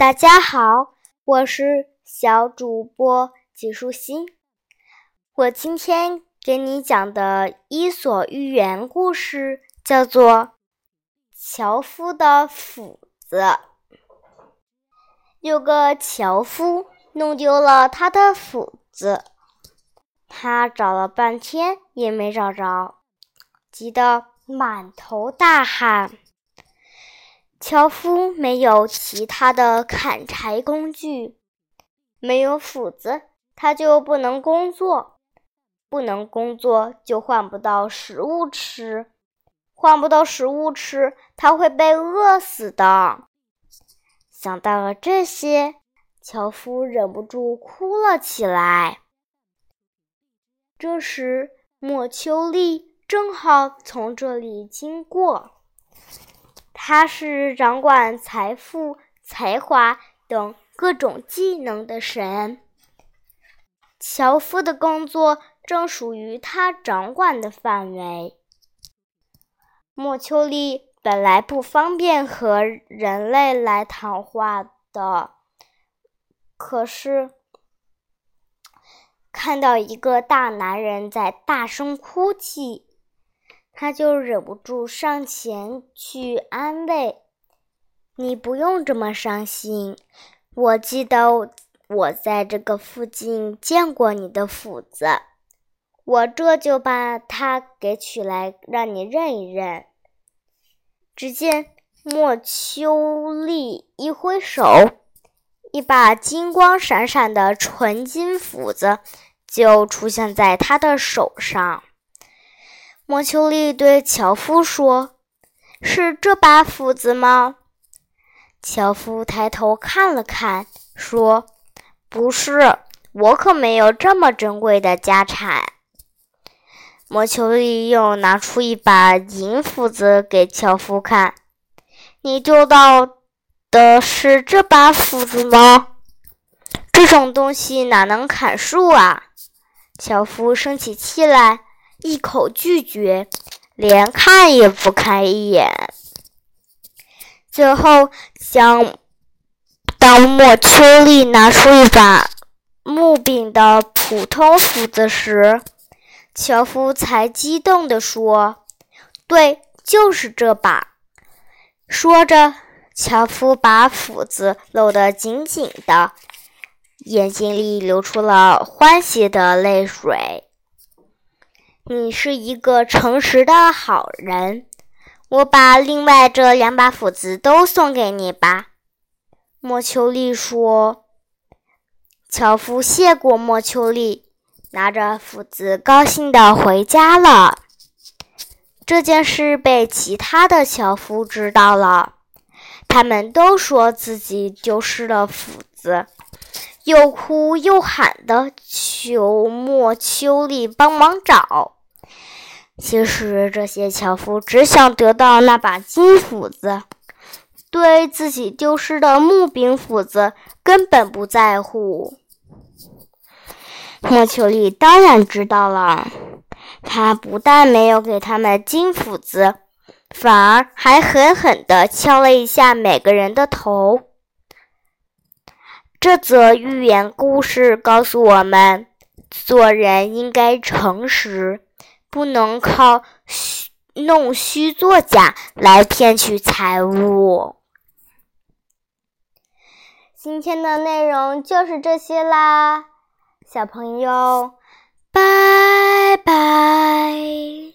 大家好，我是小主播季舒心。我今天给你讲的《伊索寓言》故事叫做《樵夫的斧子》。有个樵夫弄丢了他的斧子，他找了半天也没找着，急得满头大汗。樵夫没有其他的砍柴工具，没有斧子，他就不能工作，不能工作就换不到食物吃，换不到食物吃，他会被饿死的。想到了这些，樵夫忍不住哭了起来。这时，莫秋丽正好从这里经过。他是掌管财富、才华等各种技能的神。樵夫的工作正属于他掌管的范围。莫秋丽本来不方便和人类来谈话的，可是看到一个大男人在大声哭泣。他就忍不住上前去安慰：“你不用这么伤心，我记得我在这个附近见过你的斧子，我这就把它给取来，让你认一认。”只见莫秋丽一挥手，一把金光闪闪的纯金斧子就出现在他的手上。莫秋丽对樵夫说：“是这把斧子吗？”樵夫抬头看了看，说：“不是，我可没有这么珍贵的家产。”莫秋丽又拿出一把银斧子给樵夫看：“你丢到的是这把斧子吗？这种东西哪能砍树啊？”樵夫生起气来。一口拒绝，连看也不看一眼。最后，将当莫秋丽拿出一把木柄的普通斧子时，樵夫才激动地说：“对，就是这把。”说着，樵夫把斧子搂得紧紧的，眼睛里流出了欢喜的泪水。你是一个诚实的好人，我把另外这两把斧子都送给你吧。”莫秋丽说。樵夫谢过莫秋丽，拿着斧子高兴地回家了。这件事被其他的樵夫知道了，他们都说自己丢失了斧子，又哭又喊的求莫秋丽帮忙找。其实这些樵夫只想得到那把金斧子，对自己丢失的木柄斧子根本不在乎。莫秋丽当然知道了，他不但没有给他们金斧子，反而还狠狠地敲了一下每个人的头。这则寓言故事告诉我们，做人应该诚实。不能靠虚弄虚作假来骗取财物。今天的内容就是这些啦，小朋友，拜拜。